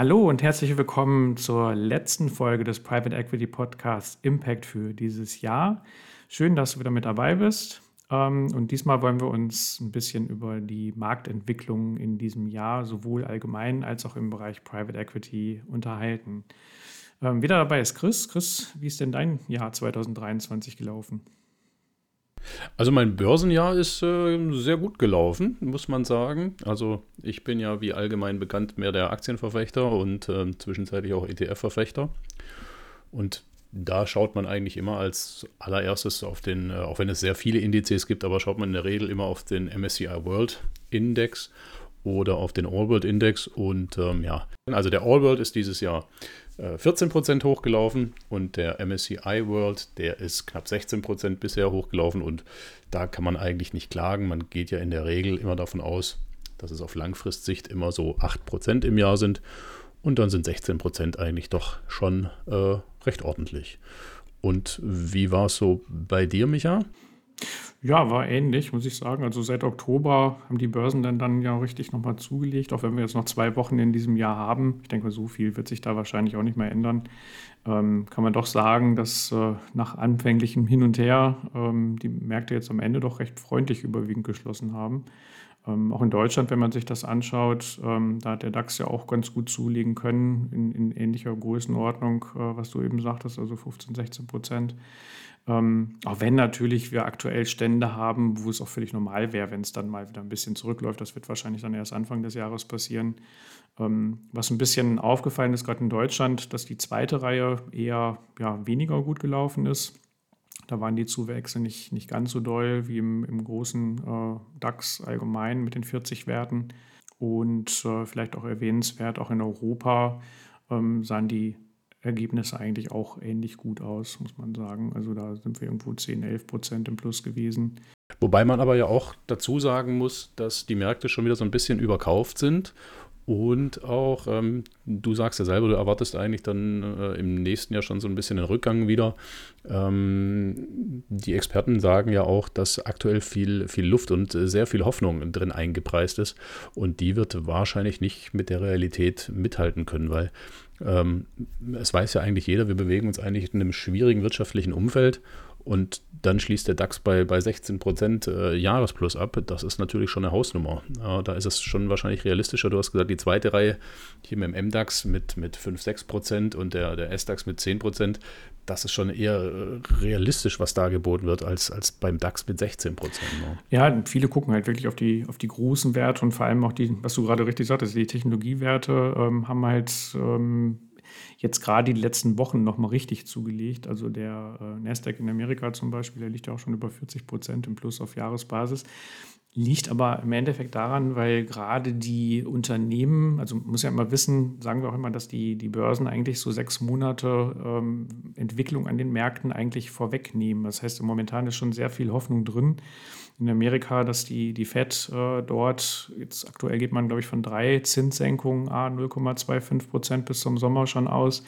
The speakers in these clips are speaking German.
Hallo und herzlich willkommen zur letzten Folge des Private Equity Podcasts Impact für dieses Jahr. Schön, dass du wieder mit dabei bist. Ähm, und diesmal wollen wir uns ein bisschen über die Marktentwicklung in diesem Jahr sowohl allgemein als auch im Bereich Private Equity unterhalten. Ähm, wieder dabei ist Chris. Chris, wie ist denn dein Jahr 2023 gelaufen? Also mein Börsenjahr ist äh, sehr gut gelaufen, muss man sagen. Also ich bin ja wie allgemein bekannt mehr der Aktienverfechter und äh, zwischenzeitlich auch ETF-Verfechter. Und da schaut man eigentlich immer als allererstes auf den, äh, auch wenn es sehr viele Indizes gibt, aber schaut man in der Regel immer auf den MSCI World Index oder auf den All World Index. Und ähm, ja, also der All World ist dieses Jahr 14% äh, hochgelaufen und der MSCI World, der ist knapp 16% bisher hochgelaufen und da kann man eigentlich nicht klagen. Man geht ja in der Regel immer davon aus, dass es auf Langfristsicht immer so 8% im Jahr sind und dann sind 16% eigentlich doch schon äh, recht ordentlich. Und wie war es so bei dir, Micha? Ja, war ähnlich, muss ich sagen. Also seit Oktober haben die Börsen dann, dann ja richtig nochmal zugelegt, auch wenn wir jetzt noch zwei Wochen in diesem Jahr haben. Ich denke, so viel wird sich da wahrscheinlich auch nicht mehr ändern. Ähm, kann man doch sagen, dass äh, nach anfänglichem Hin und Her ähm, die Märkte jetzt am Ende doch recht freundlich überwiegend geschlossen haben. Ähm, auch in Deutschland, wenn man sich das anschaut, ähm, da hat der DAX ja auch ganz gut zulegen können, in, in ähnlicher Größenordnung, äh, was du eben sagtest, also 15, 16 Prozent. Ähm, auch wenn natürlich wir aktuell Stände haben, wo es auch völlig normal wäre, wenn es dann mal wieder ein bisschen zurückläuft. Das wird wahrscheinlich dann erst Anfang des Jahres passieren. Ähm, was ein bisschen aufgefallen ist, gerade in Deutschland, dass die zweite Reihe eher ja, weniger gut gelaufen ist. Da waren die Zuwächse nicht, nicht ganz so doll wie im, im großen äh, DAX allgemein mit den 40 Werten. Und äh, vielleicht auch erwähnenswert, auch in Europa ähm, sahen die Ergebnisse eigentlich auch ähnlich gut aus, muss man sagen. Also da sind wir irgendwo 10, 11 Prozent im Plus gewesen. Wobei man aber ja auch dazu sagen muss, dass die Märkte schon wieder so ein bisschen überkauft sind und auch, ähm, du sagst ja selber, du erwartest eigentlich dann äh, im nächsten Jahr schon so ein bisschen den Rückgang wieder. Ähm, die Experten sagen ja auch, dass aktuell viel, viel Luft und sehr viel Hoffnung drin eingepreist ist. Und die wird wahrscheinlich nicht mit der Realität mithalten können, weil es weiß ja eigentlich jeder, wir bewegen uns eigentlich in einem schwierigen wirtschaftlichen Umfeld und dann schließt der DAX bei, bei 16 Prozent äh, Jahresplus ab. Das ist natürlich schon eine Hausnummer. Ja, da ist es schon wahrscheinlich realistischer. Du hast gesagt, die zweite Reihe hier mit dem MDAX mit, mit 5, 6 Prozent und der, der SDAX mit 10 Prozent. Das ist schon eher äh, realistisch, was da geboten wird, als, als beim DAX mit 16 Prozent. Ne? Ja, viele gucken halt wirklich auf die, auf die großen Werte und vor allem auch die, was du gerade richtig sagtest, die Technologiewerte ähm, haben halt. Ähm jetzt gerade die letzten Wochen nochmal richtig zugelegt. Also der äh, Nasdaq in Amerika zum Beispiel, der liegt ja auch schon über 40 Prozent im Plus auf Jahresbasis. Liegt aber im Endeffekt daran, weil gerade die Unternehmen, also muss ja immer wissen, sagen wir auch immer, dass die, die Börsen eigentlich so sechs Monate ähm, Entwicklung an den Märkten eigentlich vorwegnehmen. Das heißt, momentan ist schon sehr viel Hoffnung drin in Amerika, dass die, die Fed äh, dort, jetzt aktuell geht man, glaube ich, von drei Zinssenkungen, a 0,25 Prozent bis zum Sommer schon aus.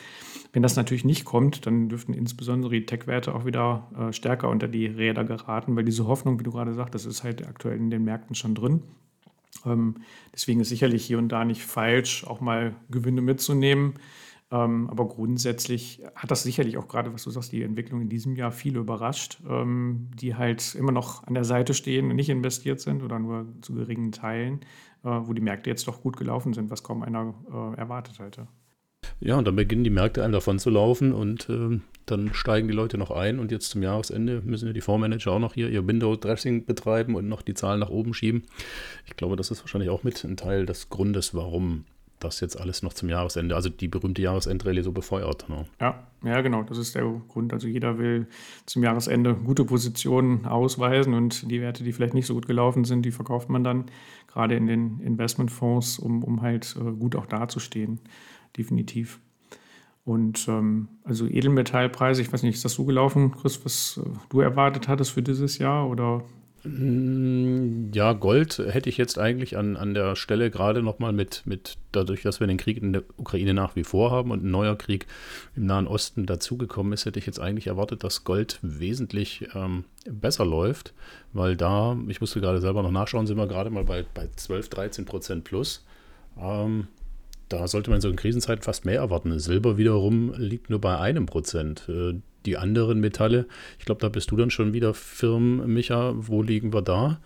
Wenn das natürlich nicht kommt, dann dürften insbesondere die Tech-Werte auch wieder äh, stärker unter die Räder geraten, weil diese Hoffnung, wie du gerade sagst, das ist halt aktuell in den Märkten schon drin. Ähm, deswegen ist sicherlich hier und da nicht falsch, auch mal Gewinne mitzunehmen. Ähm, aber grundsätzlich hat das sicherlich auch gerade, was du sagst, die Entwicklung in diesem Jahr viele überrascht, ähm, die halt immer noch an der Seite stehen und nicht investiert sind oder nur zu geringen Teilen, äh, wo die Märkte jetzt doch gut gelaufen sind, was kaum einer äh, erwartet hätte. Ja, und dann beginnen die Märkte einem davon zu laufen und äh, dann steigen die Leute noch ein und jetzt zum Jahresende müssen ja die Fondsmanager auch noch hier ihr Window-Dressing betreiben und noch die Zahlen nach oben schieben. Ich glaube, das ist wahrscheinlich auch mit ein Teil des Grundes, warum das jetzt alles noch zum Jahresende, also die berühmte Jahresendrallye so befeuert. Ne? Ja, ja, genau, das ist der Grund. Also jeder will zum Jahresende gute Positionen ausweisen und die Werte, die vielleicht nicht so gut gelaufen sind, die verkauft man dann gerade in den Investmentfonds, um, um halt äh, gut auch dazustehen. Definitiv. Und ähm, also Edelmetallpreise, ich weiß nicht, ist das so gelaufen, Chris, was äh, du erwartet hattest für dieses Jahr oder ja, Gold hätte ich jetzt eigentlich an, an der Stelle gerade nochmal mit, mit, dadurch, dass wir den Krieg in der Ukraine nach wie vor haben und ein neuer Krieg im Nahen Osten dazugekommen ist, hätte ich jetzt eigentlich erwartet, dass Gold wesentlich ähm, besser läuft, weil da, ich musste gerade selber noch nachschauen, sind wir gerade mal bei, bei 12, 13 Prozent plus. Ähm, da sollte man so in Krisenzeiten fast mehr erwarten. Silber wiederum liegt nur bei einem Prozent. Äh, die anderen Metalle, ich glaube, da bist du dann schon wieder firm, Micha. Wo liegen wir da?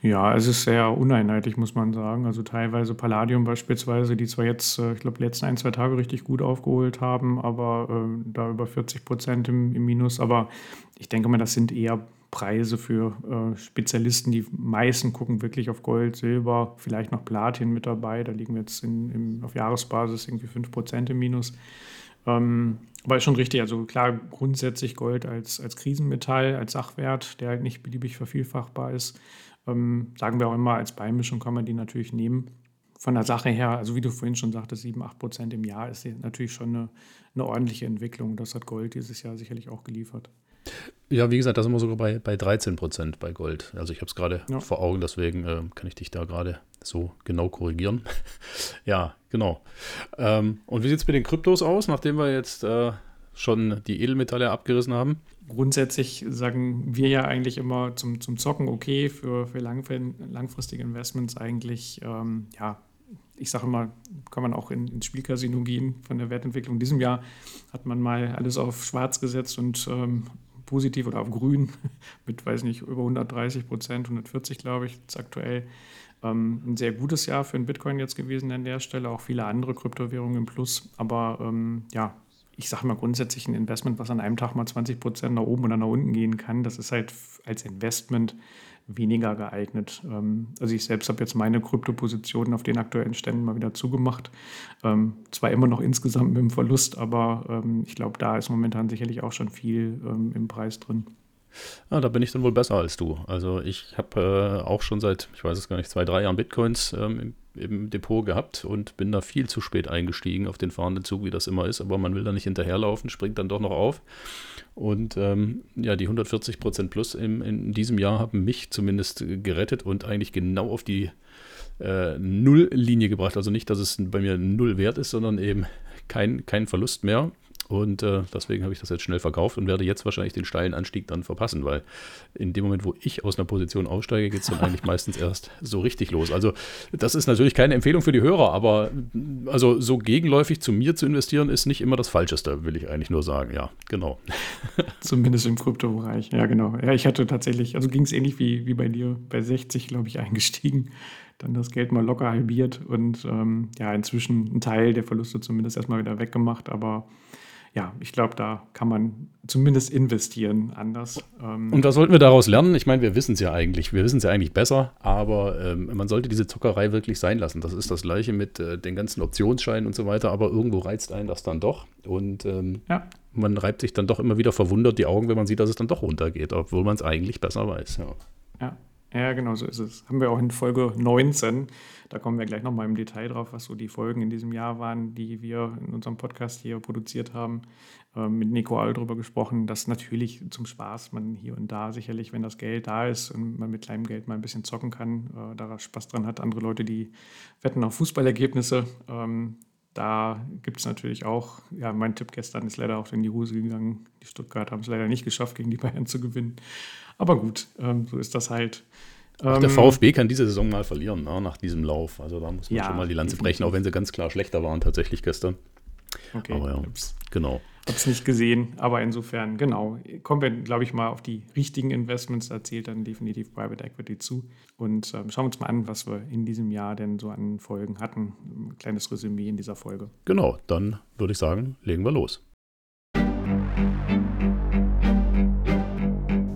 Ja, es ist sehr uneinheitlich, muss man sagen. Also teilweise Palladium beispielsweise, die zwar jetzt, äh, ich glaube, letzten ein, zwei Tage richtig gut aufgeholt haben, aber äh, da über 40 Prozent im, im, Minus. Aber ich denke mal, das sind eher Preise für äh, Spezialisten. Die meisten gucken wirklich auf Gold, Silber, vielleicht noch Platin mit dabei. Da liegen wir jetzt in, im, auf Jahresbasis irgendwie 5 Prozent im Minus. Ähm, aber ist schon richtig. Also klar, grundsätzlich Gold als, als Krisenmetall, als Sachwert, der halt nicht beliebig vervielfachbar ist. Ähm, sagen wir auch immer, als Beimischung kann man die natürlich nehmen. Von der Sache her, also wie du vorhin schon sagtest, 7, 8 Prozent im Jahr ist natürlich schon eine, eine ordentliche Entwicklung. Das hat Gold dieses Jahr sicherlich auch geliefert. Ja, wie gesagt, da sind wir sogar bei, bei 13 Prozent bei Gold. Also ich habe es gerade ja. vor Augen, deswegen äh, kann ich dich da gerade so genau korrigieren. ja, genau. Ähm, und wie sieht es mit den Kryptos aus, nachdem wir jetzt äh, schon die Edelmetalle abgerissen haben? grundsätzlich sagen wir ja eigentlich immer zum, zum Zocken okay, für, für langfristige Investments eigentlich, ähm, ja, ich sage immer, kann man auch in, ins Spielcasino gehen von der Wertentwicklung. In diesem Jahr hat man mal alles auf schwarz gesetzt und ähm, positiv oder auf grün mit, weiß nicht, über 130 Prozent, 140 glaube ich, ist aktuell. Ähm, ein sehr gutes Jahr für den Bitcoin jetzt gewesen an der Stelle, auch viele andere Kryptowährungen im Plus. Aber ähm, ja, ich sage mal grundsätzlich ein Investment, was an einem Tag mal 20 Prozent nach oben oder nach unten gehen kann, das ist halt als Investment weniger geeignet. Ähm, also ich selbst habe jetzt meine Kryptopositionen auf den aktuellen Ständen mal wieder zugemacht. Ähm, zwar immer noch insgesamt mit dem Verlust, aber ähm, ich glaube, da ist momentan sicherlich auch schon viel im Preis drin. Ah, da bin ich dann wohl besser als du. Also ich habe äh, auch schon seit, ich weiß es gar nicht, zwei, drei Jahren Bitcoins ähm, im Depot gehabt und bin da viel zu spät eingestiegen auf den fahrenden Zug, wie das immer ist. Aber man will da nicht hinterherlaufen, springt dann doch noch auf. Und ähm, ja, die 140 Prozent plus im, in diesem Jahr haben mich zumindest gerettet und eigentlich genau auf die äh, Nulllinie gebracht. Also nicht, dass es bei mir null wert ist, sondern eben kein, kein Verlust mehr. Und äh, deswegen habe ich das jetzt schnell verkauft und werde jetzt wahrscheinlich den steilen Anstieg dann verpassen, weil in dem Moment, wo ich aus einer Position aussteige, geht es dann eigentlich meistens erst so richtig los. Also das ist natürlich keine Empfehlung für die Hörer, aber also so gegenläufig zu mir zu investieren, ist nicht immer das Falscheste, will ich eigentlich nur sagen. Ja, genau. Zumindest im Kryptobereich, ja genau. Ja, ich hatte tatsächlich, also ging es ähnlich wie, wie bei dir, bei 60, glaube ich, eingestiegen dann das Geld mal locker halbiert und ähm, ja, inzwischen einen Teil der Verluste zumindest erstmal wieder weggemacht, aber ja, ich glaube, da kann man zumindest investieren anders. Ähm und was sollten wir daraus lernen? Ich meine, wir wissen es ja eigentlich, wir wissen es ja eigentlich besser, aber ähm, man sollte diese Zockerei wirklich sein lassen. Das ist das gleiche mit äh, den ganzen Optionsscheinen und so weiter, aber irgendwo reizt einen das dann doch. Und ähm, ja. man reibt sich dann doch immer wieder verwundert die Augen, wenn man sieht, dass es dann doch runtergeht, obwohl man es eigentlich besser weiß. Ja. ja. Ja, genau so ist es. Haben wir auch in Folge 19. Da kommen wir gleich nochmal im Detail drauf, was so die Folgen in diesem Jahr waren, die wir in unserem Podcast hier produziert haben. Ähm, mit Nico All darüber gesprochen, dass natürlich zum Spaß man hier und da sicherlich, wenn das Geld da ist und man mit kleinem Geld mal ein bisschen zocken kann, äh, da Spaß dran hat. Andere Leute, die wetten auf Fußballergebnisse. Ähm, da gibt es natürlich auch, ja, mein Tipp gestern ist leider auch in die Hose gegangen. Die Stuttgart haben es leider nicht geschafft, gegen die Bayern zu gewinnen. Aber gut, ähm, so ist das halt. Ach, der ähm, VfB kann diese Saison mal verlieren, ne, nach diesem Lauf. Also da muss man ja, schon mal die Lanze brechen, auch wenn sie ganz klar schlechter waren tatsächlich gestern. Okay, aber ja, genau. Habe es nicht gesehen, aber insofern, genau, kommen wir, glaube ich, mal auf die richtigen Investments, da zählt dann definitiv Private Equity zu. Und ähm, schauen wir uns mal an, was wir in diesem Jahr denn so an Folgen hatten. Ein kleines Resümee in dieser Folge. Genau, dann würde ich sagen, legen wir los.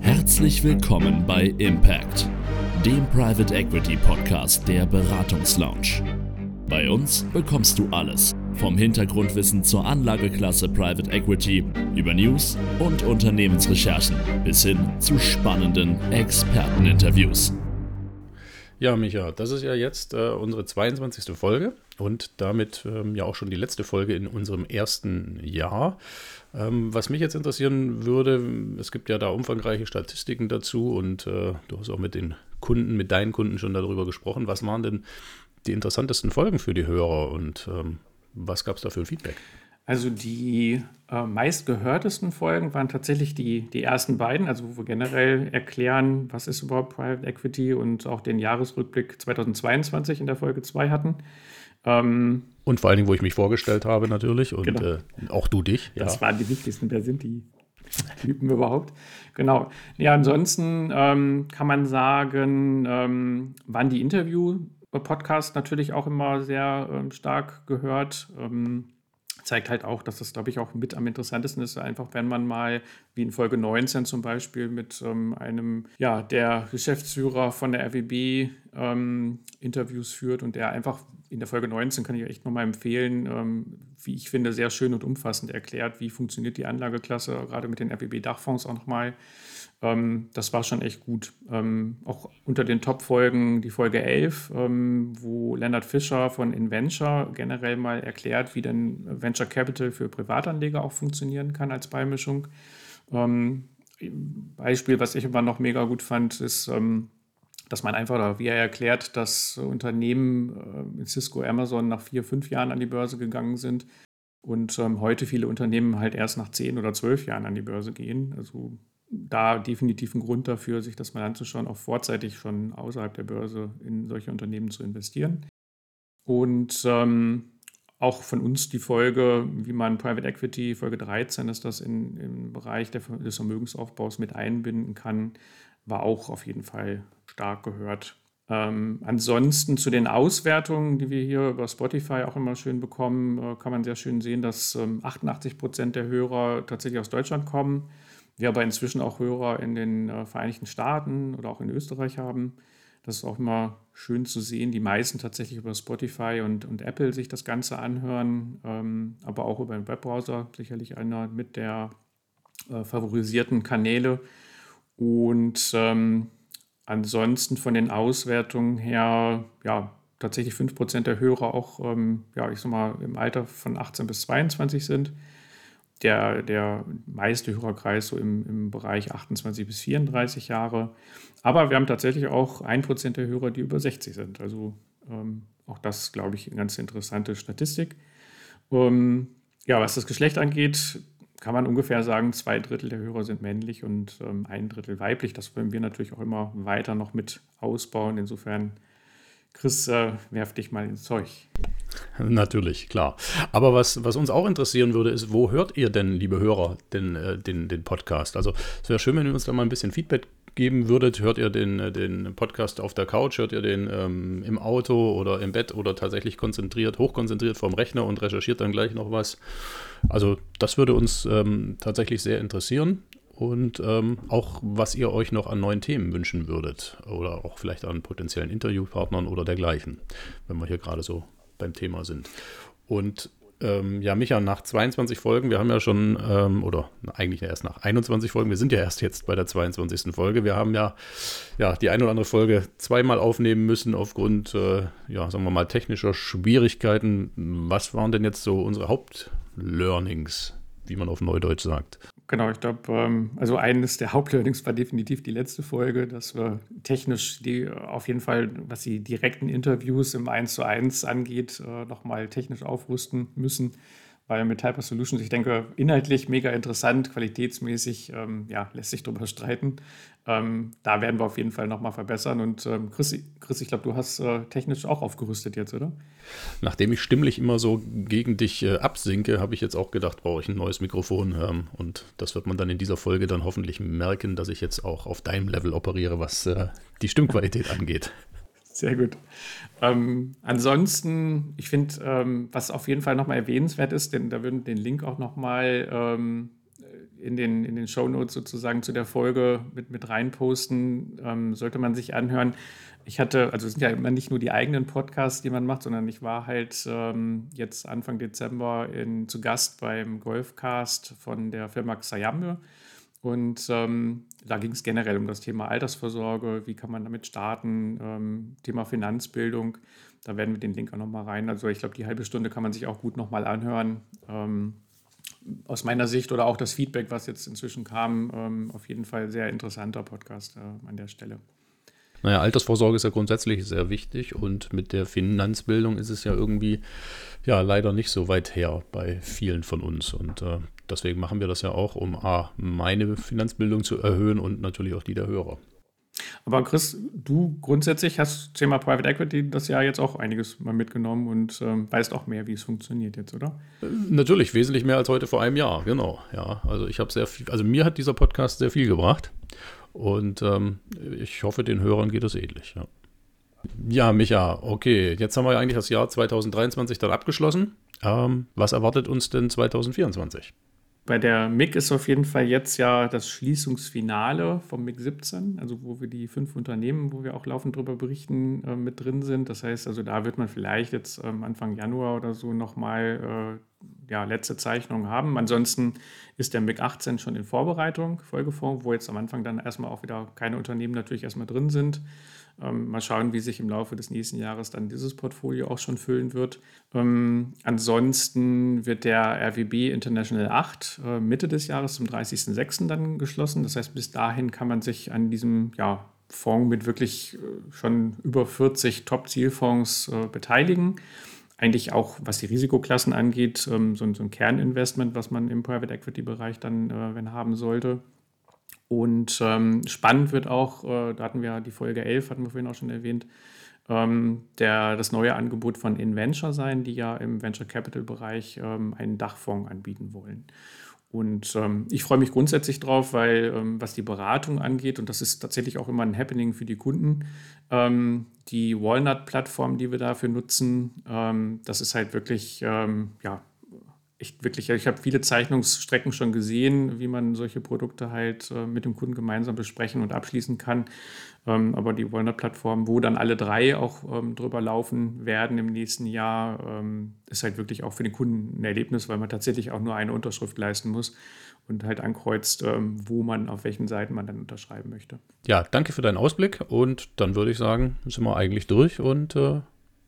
Herzlich willkommen bei Impact, dem Private Equity Podcast der Beratungslounge. Bei uns bekommst du alles, vom Hintergrundwissen zur Anlageklasse Private Equity über News und Unternehmensrecherchen bis hin zu spannenden Experteninterviews. Ja, Micha, das ist ja jetzt äh, unsere 22. Folge und damit ähm, ja auch schon die letzte Folge in unserem ersten Jahr. Ähm, was mich jetzt interessieren würde, es gibt ja da umfangreiche Statistiken dazu und äh, du hast auch mit den Kunden, mit deinen Kunden schon darüber gesprochen. Was waren denn die interessantesten Folgen für die Hörer und ähm, was gab es da für ein Feedback? Also die äh, meistgehörtesten Folgen waren tatsächlich die, die ersten beiden, also wo wir generell erklären, was ist überhaupt Private Equity und auch den Jahresrückblick 2022 in der Folge 2 hatten. Ähm, und vor allen Dingen, wo ich mich vorgestellt habe natürlich und genau. äh, auch du dich. Ja. Das waren die wichtigsten. Wer sind die Typen überhaupt? Genau. Ja, ansonsten ähm, kann man sagen, ähm, waren die Interview-Podcasts natürlich auch immer sehr ähm, stark gehört. Ähm, zeigt halt auch, dass das, glaube ich, auch mit am interessantesten ist, einfach wenn man mal, wie in Folge 19 zum Beispiel, mit ähm, einem, ja, der Geschäftsführer von der RWB ähm, Interviews führt und der einfach in der Folge 19 kann ich echt nochmal empfehlen, ähm, wie ich finde, sehr schön und umfassend erklärt, wie funktioniert die Anlageklasse, gerade mit den RWB-Dachfonds auch nochmal. Ähm, das war schon echt gut. Ähm, auch unter den Top-Folgen die Folge 11, ähm, wo Leonard Fischer von Inventure generell mal erklärt, wie denn Venture Capital für Privatanleger auch funktionieren kann als Beimischung. Ähm, Beispiel, was ich immer noch mega gut fand, ist, ähm, dass man einfach, wie er erklärt, dass Unternehmen äh, Cisco, Amazon nach vier, fünf Jahren an die Börse gegangen sind und ähm, heute viele Unternehmen halt erst nach zehn oder zwölf Jahren an die Börse gehen. Also da definitiv ein Grund dafür, sich das mal anzuschauen, auch vorzeitig schon außerhalb der Börse in solche Unternehmen zu investieren. Und ähm, auch von uns die Folge, wie man Private Equity, Folge 13 ist das in, im Bereich der, des Vermögensaufbaus mit einbinden kann, war auch auf jeden Fall stark gehört. Ähm, ansonsten zu den Auswertungen, die wir hier über Spotify auch immer schön bekommen, äh, kann man sehr schön sehen, dass ähm, 88 Prozent der Hörer tatsächlich aus Deutschland kommen wir aber inzwischen auch Hörer in den äh, Vereinigten Staaten oder auch in Österreich haben. Das ist auch immer schön zu sehen. Die meisten tatsächlich über Spotify und, und Apple sich das Ganze anhören, ähm, aber auch über den Webbrowser, sicherlich einer mit der äh, favorisierten Kanäle. Und ähm, ansonsten von den Auswertungen her, ja, tatsächlich 5% der Hörer auch, ähm, ja, ich sag mal, im Alter von 18 bis 22 sind der, der meiste Hörerkreis so im, im Bereich 28 bis 34 Jahre. Aber wir haben tatsächlich auch ein Prozent der Hörer, die über 60 sind. Also ähm, auch das, glaube ich, eine ganz interessante Statistik. Ähm, ja, was das Geschlecht angeht, kann man ungefähr sagen, zwei Drittel der Hörer sind männlich und ähm, ein Drittel weiblich. Das wollen wir natürlich auch immer weiter noch mit ausbauen. Insofern Chris, äh, werf dich mal ins Zeug. Natürlich, klar. Aber was, was uns auch interessieren würde, ist, wo hört ihr denn, liebe Hörer, den, äh, den, den Podcast? Also es wäre schön, wenn ihr uns da mal ein bisschen Feedback geben würdet. Hört ihr den, äh, den Podcast auf der Couch, hört ihr den ähm, im Auto oder im Bett oder tatsächlich konzentriert, hochkonzentriert vorm Rechner und recherchiert dann gleich noch was? Also das würde uns ähm, tatsächlich sehr interessieren und ähm, auch, was ihr euch noch an neuen Themen wünschen würdet oder auch vielleicht an potenziellen Interviewpartnern oder dergleichen, wenn wir hier gerade so beim Thema sind. Und ähm, ja, Micha, nach 22 Folgen, wir haben ja schon, ähm, oder eigentlich erst nach 21 Folgen, wir sind ja erst jetzt bei der 22. Folge. Wir haben ja, ja die eine oder andere Folge zweimal aufnehmen müssen aufgrund, äh, ja, sagen wir mal, technischer Schwierigkeiten. Was waren denn jetzt so unsere Hauptlearnings, wie man auf Neudeutsch sagt? Genau, ich glaube, ähm, also eines der Hauptlearnings war definitiv die letzte Folge, dass wir technisch die auf jeden Fall, was die direkten Interviews im 1 zu 1 angeht, äh, nochmal technisch aufrüsten müssen mit Hyper Solutions, ich denke, inhaltlich mega interessant, qualitätsmäßig, ähm, ja, lässt sich darüber streiten. Ähm, da werden wir auf jeden Fall nochmal verbessern. Und ähm, Chris, Chris, ich glaube, du hast äh, technisch auch aufgerüstet jetzt, oder? Nachdem ich stimmlich immer so gegen dich äh, absinke, habe ich jetzt auch gedacht, brauche ich ein neues Mikrofon. Ähm, und das wird man dann in dieser Folge dann hoffentlich merken, dass ich jetzt auch auf deinem Level operiere, was äh, die Stimmqualität angeht. Sehr gut. Ähm, ansonsten, ich finde, ähm, was auf jeden Fall nochmal erwähnenswert ist, denn da würden den Link auch nochmal ähm, in den, in den Show Notes sozusagen zu der Folge mit, mit reinposten, ähm, sollte man sich anhören. Ich hatte, also es sind ja immer nicht nur die eigenen Podcasts, die man macht, sondern ich war halt ähm, jetzt Anfang Dezember in, zu Gast beim Golfcast von der Firma Xayambe. Und ähm, da ging es generell um das Thema Altersvorsorge, wie kann man damit starten, ähm, Thema Finanzbildung. Da werden wir den Link auch nochmal rein. Also ich glaube, die halbe Stunde kann man sich auch gut nochmal anhören. Ähm, aus meiner Sicht oder auch das Feedback, was jetzt inzwischen kam, ähm, auf jeden Fall sehr interessanter Podcast äh, an der Stelle. Naja, Altersvorsorge ist ja grundsätzlich sehr wichtig und mit der Finanzbildung ist es ja irgendwie ja leider nicht so weit her bei vielen von uns. Und äh, deswegen machen wir das ja auch, um A, meine Finanzbildung zu erhöhen und natürlich auch die der Hörer. Aber Chris, du grundsätzlich hast Thema Private Equity das Jahr jetzt auch einiges mal mitgenommen und ähm, weißt auch mehr, wie es funktioniert jetzt, oder? Äh, natürlich, wesentlich mehr als heute vor einem Jahr, genau. Ja, also ich habe sehr viel, also mir hat dieser Podcast sehr viel gebracht und ähm, ich hoffe, den Hörern geht es ähnlich. Ja. ja, Micha, okay, jetzt haben wir ja eigentlich das Jahr 2023 dann abgeschlossen. Ähm, was erwartet uns denn 2024? Bei der MIG ist auf jeden Fall jetzt ja das Schließungsfinale vom MIG 17, also wo wir die fünf Unternehmen, wo wir auch laufend darüber berichten, äh, mit drin sind. Das heißt, also da wird man vielleicht jetzt ähm, Anfang Januar oder so nochmal äh, ja, letzte Zeichnungen haben. Ansonsten ist der MIG 18 schon in Vorbereitung, Folgefonds, wo jetzt am Anfang dann erstmal auch wieder keine Unternehmen natürlich erstmal drin sind. Ähm, mal schauen, wie sich im Laufe des nächsten Jahres dann dieses Portfolio auch schon füllen wird. Ähm, ansonsten wird der RWB International 8 äh, Mitte des Jahres zum 30.06. dann geschlossen. Das heißt, bis dahin kann man sich an diesem ja, Fonds mit wirklich äh, schon über 40 Top-Zielfonds äh, beteiligen. Eigentlich auch, was die Risikoklassen angeht, ähm, so, so, ein Kerninvestment, was man im Private Equity-Bereich dann äh, wenn haben sollte. Und ähm, spannend wird auch, äh, da hatten wir die Folge 11, hatten wir vorhin auch schon erwähnt, ähm, der, das neue Angebot von InVenture sein, die ja im Venture Capital Bereich ähm, einen Dachfonds anbieten wollen. Und ähm, ich freue mich grundsätzlich drauf, weil ähm, was die Beratung angeht, und das ist tatsächlich auch immer ein Happening für die Kunden, ähm, die Walnut-Plattform, die wir dafür nutzen, das ist halt wirklich, ja, echt wirklich, ich habe viele Zeichnungsstrecken schon gesehen, wie man solche Produkte halt äh, mit dem Kunden gemeinsam besprechen und abschließen kann. Ähm, aber die Walnut-Plattform, wo dann alle drei auch ähm, drüber laufen werden im nächsten Jahr, ähm, ist halt wirklich auch für den Kunden ein Erlebnis, weil man tatsächlich auch nur eine Unterschrift leisten muss und halt ankreuzt, ähm, wo man, auf welchen Seiten man dann unterschreiben möchte. Ja, danke für deinen Ausblick und dann würde ich sagen, sind wir eigentlich durch und äh,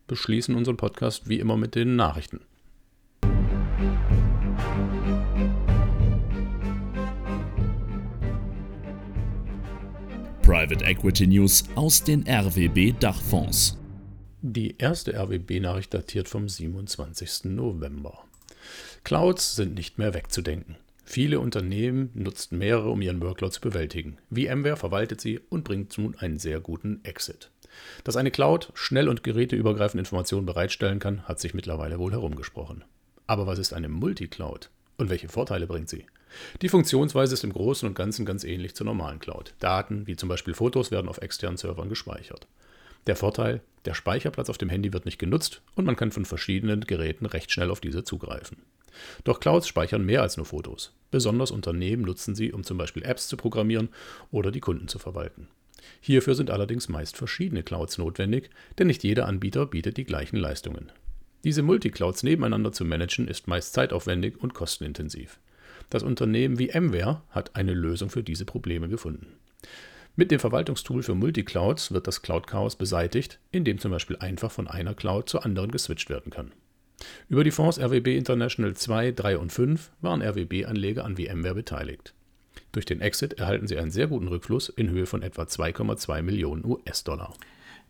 beschließen unseren Podcast wie immer mit den Nachrichten. Private Equity News aus den RWB Dachfonds. Die erste RWB-Nachricht datiert vom 27. November. Clouds sind nicht mehr wegzudenken. Viele Unternehmen nutzen mehrere, um ihren Workload zu bewältigen. VMware verwaltet sie und bringt nun einen sehr guten Exit. Dass eine Cloud schnell und geräteübergreifend Informationen bereitstellen kann, hat sich mittlerweile wohl herumgesprochen. Aber was ist eine Multicloud? Und welche Vorteile bringt sie? Die Funktionsweise ist im Großen und Ganzen ganz ähnlich zur normalen Cloud. Daten, wie zum Beispiel Fotos, werden auf externen Servern gespeichert. Der Vorteil, der Speicherplatz auf dem Handy wird nicht genutzt und man kann von verschiedenen Geräten recht schnell auf diese zugreifen. Doch Clouds speichern mehr als nur Fotos. Besonders Unternehmen nutzen sie, um zum Beispiel Apps zu programmieren oder die Kunden zu verwalten. Hierfür sind allerdings meist verschiedene Clouds notwendig, denn nicht jeder Anbieter bietet die gleichen Leistungen. Diese Multiclouds nebeneinander zu managen ist meist zeitaufwendig und kostenintensiv. Das Unternehmen VMware hat eine Lösung für diese Probleme gefunden. Mit dem Verwaltungstool für Multiclouds wird das Cloud-Chaos beseitigt, indem zum Beispiel einfach von einer Cloud zur anderen geswitcht werden kann. Über die Fonds RWB International 2, 3 und 5 waren RWB-Anleger an VMware beteiligt. Durch den Exit erhalten sie einen sehr guten Rückfluss in Höhe von etwa 2,2 Millionen US-Dollar.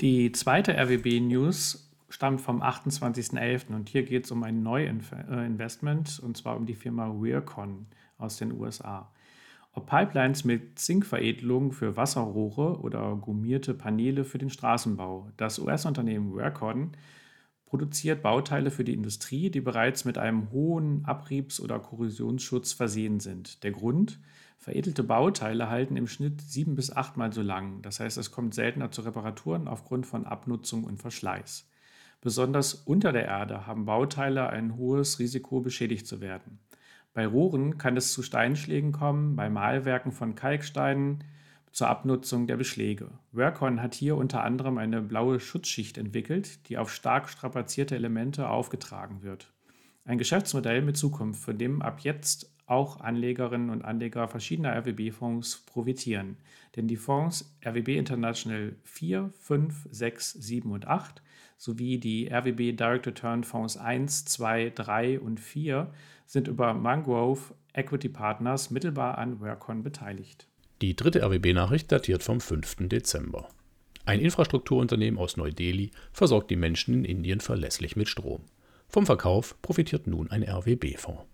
Die zweite RWB-News stammt vom 28.11. und hier geht es um ein Neuinvestment und zwar um die Firma Weircon aus den USA. Ob Pipelines mit Zinkveredelung für Wasserrohre oder gummierte Paneele für den Straßenbau. Das US-Unternehmen Weircon produziert Bauteile für die Industrie, die bereits mit einem hohen Abriebs- oder Korrosionsschutz versehen sind. Der Grund? Veredelte Bauteile halten im Schnitt sieben bis achtmal so lang. Das heißt, es kommt seltener zu Reparaturen aufgrund von Abnutzung und Verschleiß. Besonders unter der Erde haben Bauteile ein hohes Risiko, beschädigt zu werden. Bei Rohren kann es zu Steinschlägen kommen, bei Mahlwerken von Kalksteinen zur Abnutzung der Beschläge. Workon hat hier unter anderem eine blaue Schutzschicht entwickelt, die auf stark strapazierte Elemente aufgetragen wird. Ein Geschäftsmodell mit Zukunft, von dem ab jetzt auch Anlegerinnen und Anleger verschiedener RWB-Fonds profitieren. Denn die Fonds RWB International 4, 5, 6, 7 und 8 sowie die RWB Direct Return Fonds 1, 2, 3 und 4 sind über Mangrove Equity Partners mittelbar an Workon beteiligt. Die dritte RWB-Nachricht datiert vom 5. Dezember. Ein Infrastrukturunternehmen aus Neu-Delhi versorgt die Menschen in Indien verlässlich mit Strom. Vom Verkauf profitiert nun ein RWB-Fonds.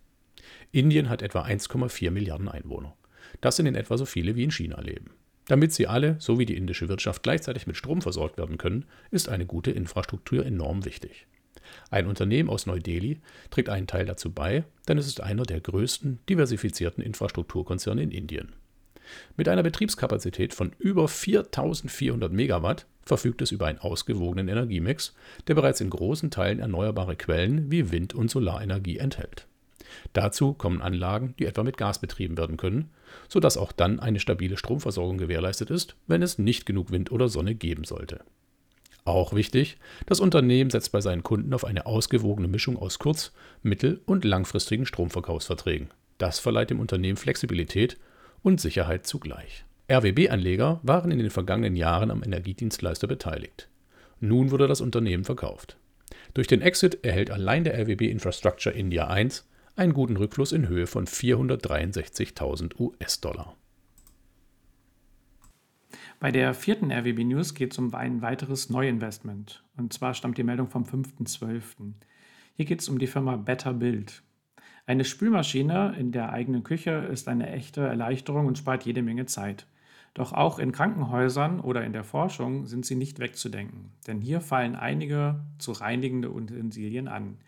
Indien hat etwa 1,4 Milliarden Einwohner. Das sind in etwa so viele wie in China leben. Damit sie alle, so wie die indische Wirtschaft, gleichzeitig mit Strom versorgt werden können, ist eine gute Infrastruktur enorm wichtig. Ein Unternehmen aus Neu-Delhi trägt einen Teil dazu bei, denn es ist einer der größten diversifizierten Infrastrukturkonzerne in Indien. Mit einer Betriebskapazität von über 4400 Megawatt verfügt es über einen ausgewogenen Energiemix, der bereits in großen Teilen erneuerbare Quellen wie Wind- und Solarenergie enthält. Dazu kommen Anlagen, die etwa mit Gas betrieben werden können, sodass auch dann eine stabile Stromversorgung gewährleistet ist, wenn es nicht genug Wind oder Sonne geben sollte. Auch wichtig, das Unternehmen setzt bei seinen Kunden auf eine ausgewogene Mischung aus kurz-, mittel- und langfristigen Stromverkaufsverträgen. Das verleiht dem Unternehmen Flexibilität und Sicherheit zugleich. RWB-Anleger waren in den vergangenen Jahren am Energiedienstleister beteiligt. Nun wurde das Unternehmen verkauft. Durch den Exit erhält allein der RWB Infrastructure India 1 einen guten Rückfluss in Höhe von 463.000 US-Dollar. Bei der vierten RWB News geht es um ein weiteres Neuinvestment. Und zwar stammt die Meldung vom 5.12. Hier geht es um die Firma Better Build. Eine Spülmaschine in der eigenen Küche ist eine echte Erleichterung und spart jede Menge Zeit. Doch auch in Krankenhäusern oder in der Forschung sind sie nicht wegzudenken, denn hier fallen einige zu reinigende Utensilien an.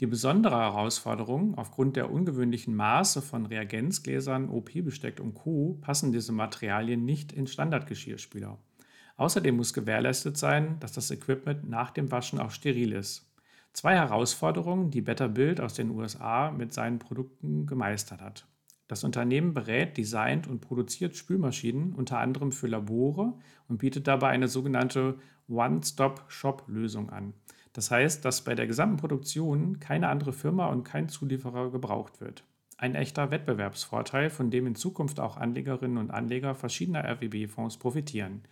Die besondere Herausforderung, aufgrund der ungewöhnlichen Maße von Reagenzgläsern, OP-Besteck und Co. passen diese Materialien nicht in Standardgeschirrspüler. Außerdem muss gewährleistet sein, dass das Equipment nach dem Waschen auch steril ist. Zwei Herausforderungen, die Better Build aus den USA mit seinen Produkten gemeistert hat. Das Unternehmen berät, designt und produziert Spülmaschinen unter anderem für Labore und bietet dabei eine sogenannte One-Stop-Shop-Lösung an. Das heißt, dass bei der gesamten Produktion keine andere Firma und kein Zulieferer gebraucht wird. Ein echter Wettbewerbsvorteil, von dem in Zukunft auch Anlegerinnen und Anleger verschiedener RWB-Fonds profitieren.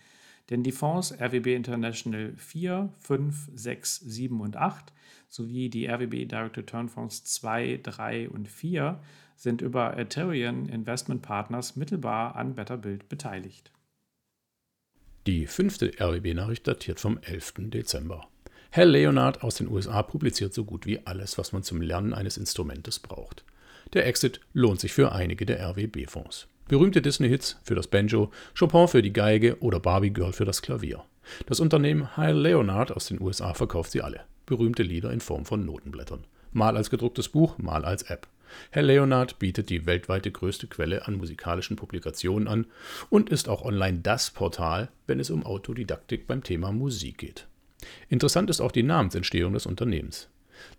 Denn die Fonds RWB International 4, 5, 6, 7 und 8 sowie die RWB Direct Return Fonds 2, 3 und 4 sind über Ethereum Investment Partners mittelbar an Better Build beteiligt. Die fünfte RWB-Nachricht datiert vom 11. Dezember. Herr Leonard aus den USA publiziert so gut wie alles, was man zum Lernen eines Instrumentes braucht. Der Exit lohnt sich für einige der RWB-Fonds. Berühmte Disney-Hits für das Banjo, Chopin für die Geige oder Barbie Girl für das Klavier. Das Unternehmen Hal Leonard aus den USA verkauft sie alle. Berühmte Lieder in Form von Notenblättern. Mal als gedrucktes Buch, mal als App. Herr Leonard bietet die weltweite größte Quelle an musikalischen Publikationen an und ist auch online das Portal, wenn es um Autodidaktik beim Thema Musik geht. Interessant ist auch die Namensentstehung des Unternehmens.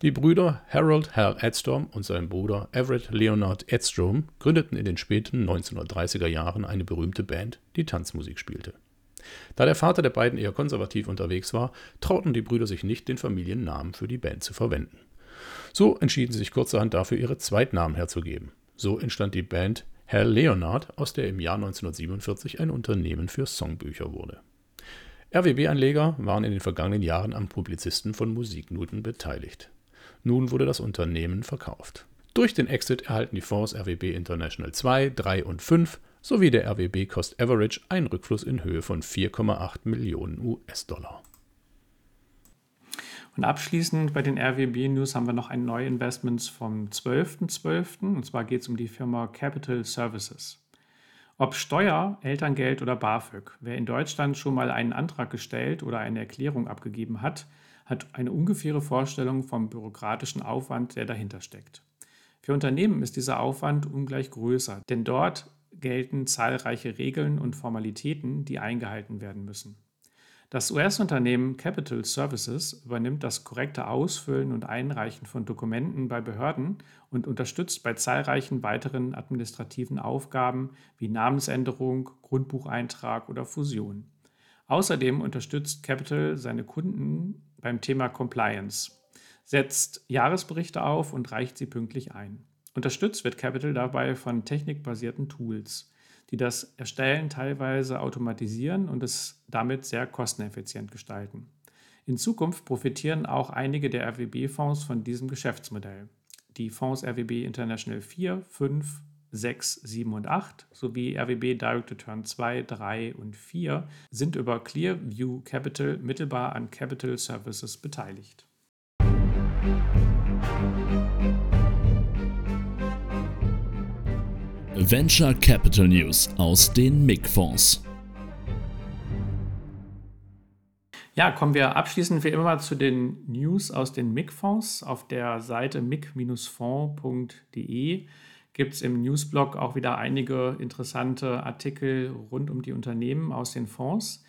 Die Brüder Harold Hal Edstrom und sein Bruder Everett Leonard Edstrom gründeten in den späten 1930er Jahren eine berühmte Band, die Tanzmusik spielte. Da der Vater der beiden eher konservativ unterwegs war, trauten die Brüder sich nicht, den Familiennamen für die Band zu verwenden. So entschieden sie sich kurzerhand dafür, ihre Zweitnamen herzugeben. So entstand die Band Hal Leonard, aus der im Jahr 1947 ein Unternehmen für Songbücher wurde. RWB-Anleger waren in den vergangenen Jahren am Publizisten von Musiknoten beteiligt. Nun wurde das Unternehmen verkauft. Durch den Exit erhalten die Fonds RWB International 2, 3 und 5 sowie der RWB Cost Average einen Rückfluss in Höhe von 4,8 Millionen US-Dollar. Und abschließend bei den RWB News haben wir noch ein Neuinvestment vom 12.12. .12. Und zwar geht es um die Firma Capital Services. Ob Steuer, Elterngeld oder BAföG, wer in Deutschland schon mal einen Antrag gestellt oder eine Erklärung abgegeben hat, hat eine ungefähre Vorstellung vom bürokratischen Aufwand, der dahinter steckt. Für Unternehmen ist dieser Aufwand ungleich größer, denn dort gelten zahlreiche Regeln und Formalitäten, die eingehalten werden müssen. Das US-Unternehmen Capital Services übernimmt das korrekte Ausfüllen und Einreichen von Dokumenten bei Behörden und unterstützt bei zahlreichen weiteren administrativen Aufgaben wie Namensänderung, Grundbucheintrag oder Fusion. Außerdem unterstützt Capital seine Kunden beim Thema Compliance, setzt Jahresberichte auf und reicht sie pünktlich ein. Unterstützt wird Capital dabei von technikbasierten Tools die das Erstellen teilweise automatisieren und es damit sehr kosteneffizient gestalten. In Zukunft profitieren auch einige der RWB-Fonds von diesem Geschäftsmodell. Die Fonds RWB International 4, 5, 6, 7 und 8 sowie RWB Direct Return 2, 3 und 4 sind über Clearview Capital mittelbar an Capital Services beteiligt. Venture Capital News aus den MIG-Fonds. Ja, kommen wir abschließend wie immer zu den News aus den MIG-Fonds. Auf der Seite mig-fonds.de gibt es im Newsblog auch wieder einige interessante Artikel rund um die Unternehmen aus den Fonds.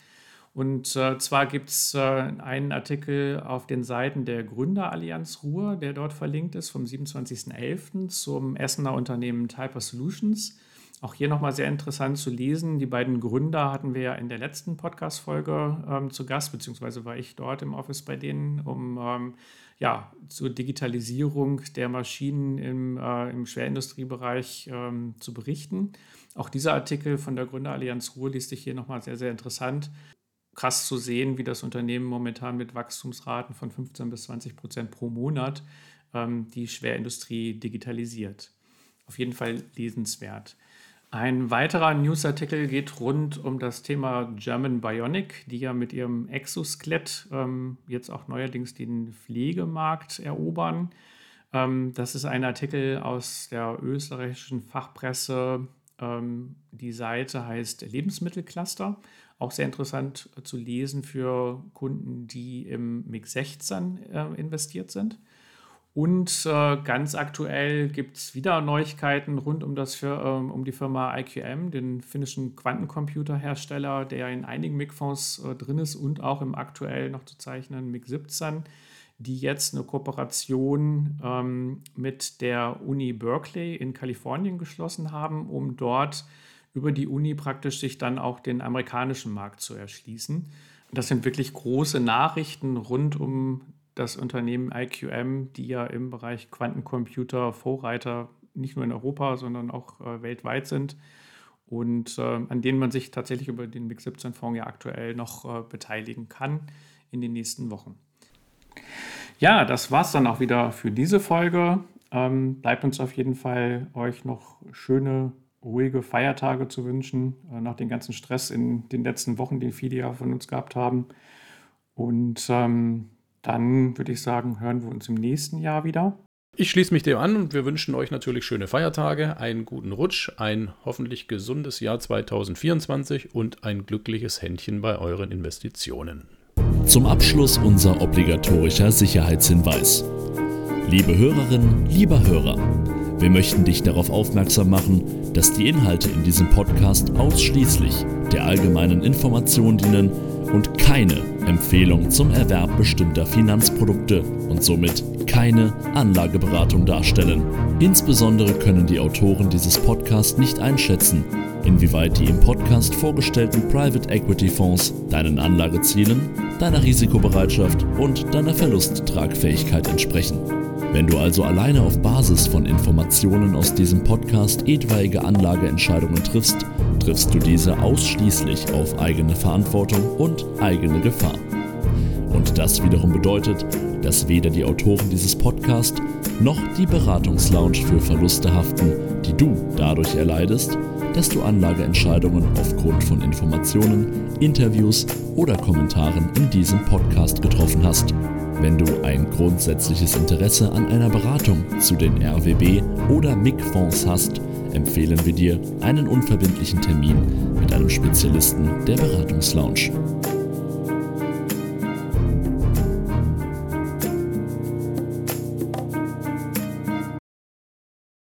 Und äh, zwar gibt es äh, einen Artikel auf den Seiten der Gründerallianz Ruhr, der dort verlinkt ist, vom 27.11. zum Essener Unternehmen Typer Solutions. Auch hier nochmal sehr interessant zu lesen. Die beiden Gründer hatten wir ja in der letzten Podcast-Folge ähm, zu Gast, beziehungsweise war ich dort im Office bei denen, um ähm, ja, zur Digitalisierung der Maschinen im, äh, im Schwerindustriebereich ähm, zu berichten. Auch dieser Artikel von der Gründerallianz Ruhr liest sich hier nochmal sehr, sehr interessant. Krass zu sehen, wie das Unternehmen momentan mit Wachstumsraten von 15 bis 20 Prozent pro Monat ähm, die Schwerindustrie digitalisiert. Auf jeden Fall lesenswert. Ein weiterer Newsartikel geht rund um das Thema German Bionic, die ja mit ihrem Exoskelett ähm, jetzt auch neuerdings den Pflegemarkt erobern. Ähm, das ist ein Artikel aus der österreichischen Fachpresse. Ähm, die Seite heißt Lebensmittelcluster. Auch sehr interessant zu lesen für Kunden, die im MiG 16 äh, investiert sind. Und äh, ganz aktuell gibt es wieder Neuigkeiten rund um, das ähm, um die Firma IQM, den finnischen Quantencomputerhersteller, der in einigen MIG-Fonds äh, drin ist und auch im aktuell noch zu zeichnen MIG 17, die jetzt eine Kooperation ähm, mit der Uni Berkeley in Kalifornien geschlossen haben, um dort über die Uni praktisch sich dann auch den amerikanischen Markt zu erschließen. Das sind wirklich große Nachrichten rund um das Unternehmen IQM, die ja im Bereich Quantencomputer Vorreiter nicht nur in Europa, sondern auch äh, weltweit sind und äh, an denen man sich tatsächlich über den MIG 17 Fonds ja aktuell noch äh, beteiligen kann in den nächsten Wochen. Ja, das war es dann auch wieder für diese Folge. Ähm, bleibt uns auf jeden Fall euch noch schöne, ruhige Feiertage zu wünschen, äh, nach dem ganzen Stress in den letzten Wochen, den viele ja von uns gehabt haben. Und ähm, dann würde ich sagen, hören wir uns im nächsten Jahr wieder. Ich schließe mich dem an und wir wünschen euch natürlich schöne Feiertage, einen guten Rutsch, ein hoffentlich gesundes Jahr 2024 und ein glückliches Händchen bei euren Investitionen. Zum Abschluss unser obligatorischer Sicherheitshinweis. Liebe Hörerinnen, lieber Hörer, wir möchten dich darauf aufmerksam machen, dass die Inhalte in diesem Podcast ausschließlich der allgemeinen Information dienen und keine Empfehlung zum Erwerb bestimmter Finanzprodukte und somit keine Anlageberatung darstellen. Insbesondere können die Autoren dieses Podcasts nicht einschätzen, inwieweit die im Podcast vorgestellten Private Equity Fonds deinen Anlagezielen, deiner Risikobereitschaft und deiner Verlusttragfähigkeit entsprechen. Wenn du also alleine auf Basis von Informationen aus diesem Podcast etwaige Anlageentscheidungen triffst, triffst du diese ausschließlich auf eigene Verantwortung und eigene Gefahr. Und das wiederum bedeutet, dass weder die Autoren dieses Podcasts noch die Beratungslounge für Verluste haften, die du dadurch erleidest, dass du Anlageentscheidungen aufgrund von Informationen, Interviews oder Kommentaren in diesem Podcast getroffen hast. Wenn du ein grundsätzliches Interesse an einer Beratung zu den RWB oder MIG-Fonds hast, empfehlen wir dir einen unverbindlichen Termin mit einem Spezialisten der Beratungslounge.